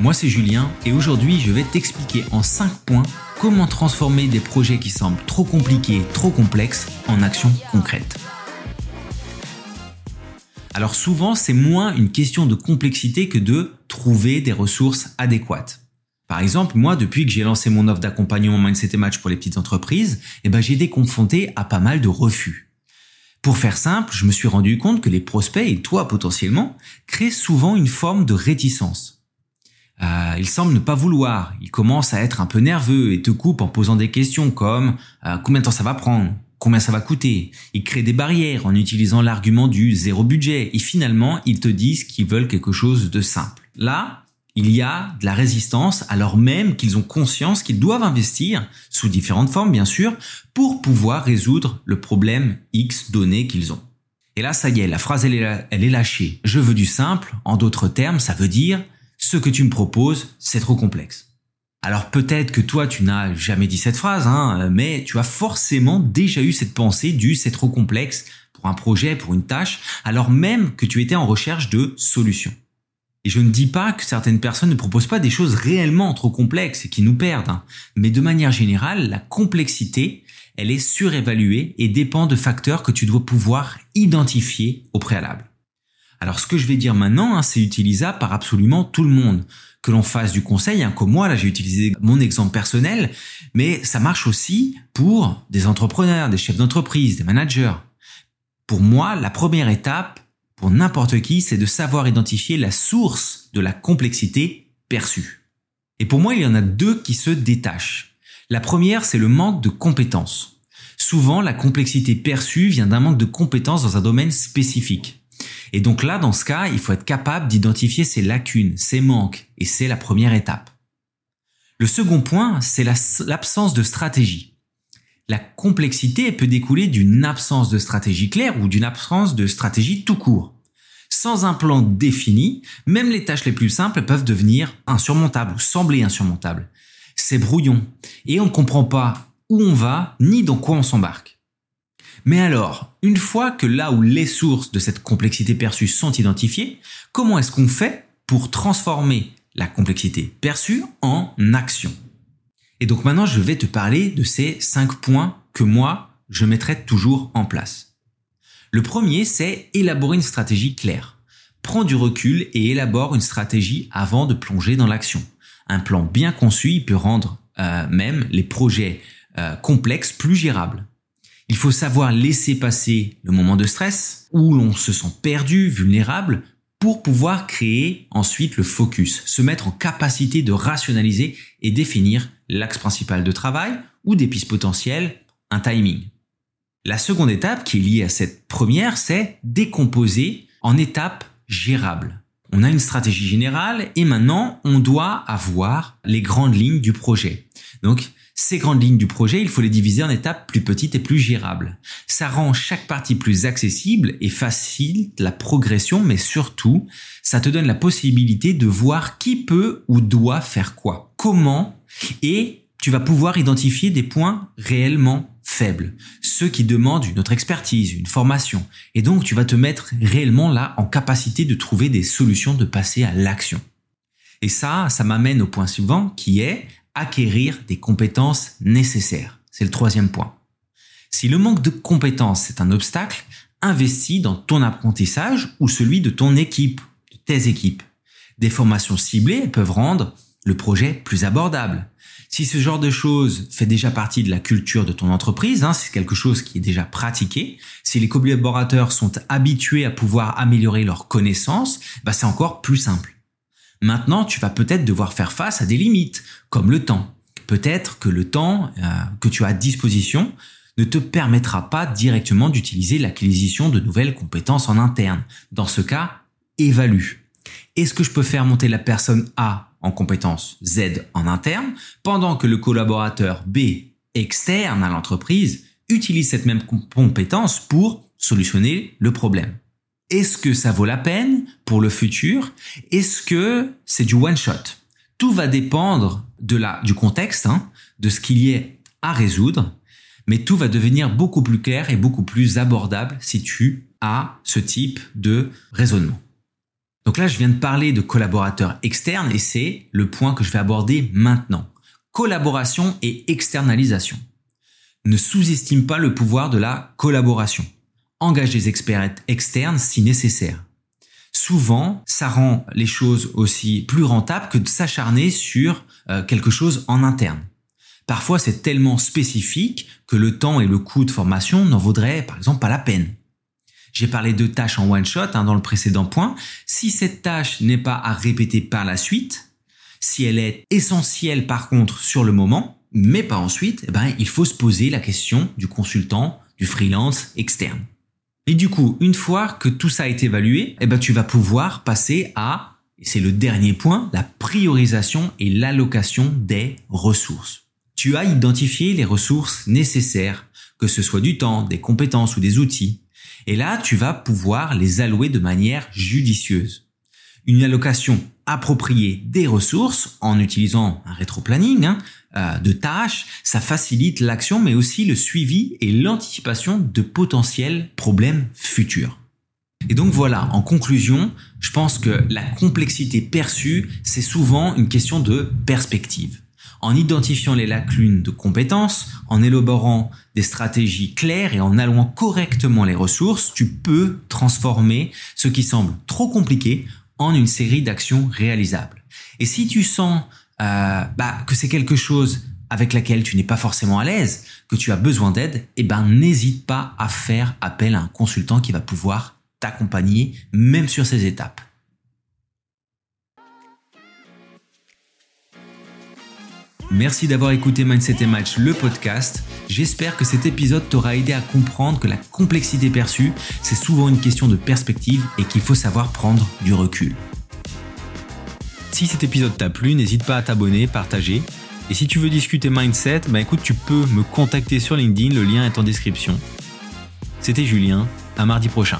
Moi c'est Julien et aujourd'hui je vais t'expliquer en 5 points comment transformer des projets qui semblent trop compliqués, trop complexes en actions concrètes. Alors souvent c'est moins une question de complexité que de trouver des ressources adéquates. Par exemple, moi, depuis que j'ai lancé mon offre d'accompagnement Mindset et Match pour les petites entreprises, eh ben, j'ai été confronté à pas mal de refus. Pour faire simple, je me suis rendu compte que les prospects, et toi potentiellement, créent souvent une forme de réticence. Euh, il semble ne pas vouloir, il commence à être un peu nerveux et te coupe en posant des questions comme euh, combien de temps ça va prendre, combien ça va coûter? Il crée des barrières en utilisant l'argument du zéro budget et finalement ils te disent qu'ils veulent quelque chose de simple. Là, il y a de la résistance alors même qu'ils ont conscience qu'ils doivent investir, sous différentes formes bien sûr, pour pouvoir résoudre le problème X donné qu'ils ont. Et là, ça y est, la phrase est, elle est lâchée. Je veux du simple, en d'autres termes, ça veut dire ce que tu me proposes, c'est trop complexe. Alors peut-être que toi, tu n'as jamais dit cette phrase, hein, mais tu as forcément déjà eu cette pensée du c'est trop complexe pour un projet, pour une tâche, alors même que tu étais en recherche de solutions. Et je ne dis pas que certaines personnes ne proposent pas des choses réellement trop complexes et qui nous perdent, hein, mais de manière générale, la complexité, elle est surévaluée et dépend de facteurs que tu dois pouvoir identifier au préalable. Alors ce que je vais dire maintenant, hein, c'est utilisable par absolument tout le monde. Que l'on fasse du conseil, hein, comme moi, là j'ai utilisé mon exemple personnel, mais ça marche aussi pour des entrepreneurs, des chefs d'entreprise, des managers. Pour moi, la première étape, pour n'importe qui, c'est de savoir identifier la source de la complexité perçue. Et pour moi, il y en a deux qui se détachent. La première, c'est le manque de compétences. Souvent, la complexité perçue vient d'un manque de compétences dans un domaine spécifique. Et donc là, dans ce cas, il faut être capable d'identifier ses lacunes, ses manques, et c'est la première étape. Le second point, c'est l'absence de stratégie. La complexité peut découler d'une absence de stratégie claire ou d'une absence de stratégie tout court. Sans un plan défini, même les tâches les plus simples peuvent devenir insurmontables ou sembler insurmontables. C'est brouillon et on ne comprend pas où on va ni dans quoi on s'embarque. Mais alors, une fois que là où les sources de cette complexité perçue sont identifiées, comment est-ce qu'on fait pour transformer la complexité perçue en action? Et donc maintenant, je vais te parler de ces cinq points que moi, je mettrai toujours en place. Le premier, c'est élaborer une stratégie claire. Prends du recul et élabore une stratégie avant de plonger dans l'action. Un plan bien conçu peut rendre euh, même les projets euh, complexes plus gérables. Il faut savoir laisser passer le moment de stress où l'on se sent perdu, vulnérable, pour pouvoir créer ensuite le focus, se mettre en capacité de rationaliser et définir l'axe principal de travail ou des pistes potentielles, un timing. La seconde étape qui est liée à cette première, c'est décomposer en étapes gérables. On a une stratégie générale et maintenant on doit avoir les grandes lignes du projet. Donc ces grandes lignes du projet, il faut les diviser en étapes plus petites et plus gérables. Ça rend chaque partie plus accessible et facilite la progression, mais surtout, ça te donne la possibilité de voir qui peut ou doit faire quoi, comment, et tu vas pouvoir identifier des points réellement faibles, ceux qui demandent une autre expertise, une formation, et donc tu vas te mettre réellement là en capacité de trouver des solutions, de passer à l'action. Et ça, ça m'amène au point suivant qui est acquérir des compétences nécessaires. C'est le troisième point. Si le manque de compétences est un obstacle, investis dans ton apprentissage ou celui de ton équipe, de tes équipes. Des formations ciblées peuvent rendre le projet plus abordable. Si ce genre de choses fait déjà partie de la culture de ton entreprise, hein, c'est quelque chose qui est déjà pratiqué, si les collaborateurs sont habitués à pouvoir améliorer leurs connaissances, bah c'est encore plus simple. Maintenant, tu vas peut-être devoir faire face à des limites, comme le temps. Peut-être que le temps euh, que tu as à disposition ne te permettra pas directement d'utiliser l'acquisition de nouvelles compétences en interne. Dans ce cas, évalue. Est-ce que je peux faire monter la personne A en compétence Z en interne, pendant que le collaborateur B externe à l'entreprise utilise cette même compétence pour solutionner le problème? Est-ce que ça vaut la peine pour le futur Est-ce que c'est du one shot? Tout va dépendre de la, du contexte, hein, de ce qu'il y ait à résoudre, mais tout va devenir beaucoup plus clair et beaucoup plus abordable si tu as ce type de raisonnement. Donc là, je viens de parler de collaborateurs externes et c'est le point que je vais aborder maintenant. Collaboration et externalisation. Ne sous-estime pas le pouvoir de la collaboration. Engage des experts externes si nécessaire. Souvent, ça rend les choses aussi plus rentables que de s'acharner sur euh, quelque chose en interne. Parfois, c'est tellement spécifique que le temps et le coût de formation n'en vaudraient par exemple pas la peine. J'ai parlé de tâches en one shot hein, dans le précédent point. Si cette tâche n'est pas à répéter par la suite, si elle est essentielle par contre sur le moment, mais pas ensuite, eh ben, il faut se poser la question du consultant, du freelance externe. Et du coup, une fois que tout ça été évalué, eh ben, tu vas pouvoir passer à, et c'est le dernier point, la priorisation et l'allocation des ressources. Tu as identifié les ressources nécessaires, que ce soit du temps, des compétences ou des outils. Et là, tu vas pouvoir les allouer de manière judicieuse. Une allocation appropriée des ressources en utilisant un rétro-planning hein, euh, de tâches, ça facilite l'action mais aussi le suivi et l'anticipation de potentiels problèmes futurs. Et donc voilà, en conclusion, je pense que la complexité perçue, c'est souvent une question de perspective en identifiant les lacunes de compétences, en élaborant des stratégies claires et en allouant correctement les ressources, tu peux transformer ce qui semble trop compliqué en une série d'actions réalisables. Et si tu sens euh, bah, que c'est quelque chose avec laquelle tu n'es pas forcément à l'aise, que tu as besoin d'aide, eh ben n'hésite pas à faire appel à un consultant qui va pouvoir t'accompagner même sur ces étapes. Merci d'avoir écouté Mindset et Match, le podcast. J'espère que cet épisode t'aura aidé à comprendre que la complexité perçue, c'est souvent une question de perspective et qu'il faut savoir prendre du recul. Si cet épisode t'a plu, n'hésite pas à t'abonner, partager. Et si tu veux discuter mindset, bah écoute, tu peux me contacter sur LinkedIn, le lien est en description. C'était Julien, à mardi prochain.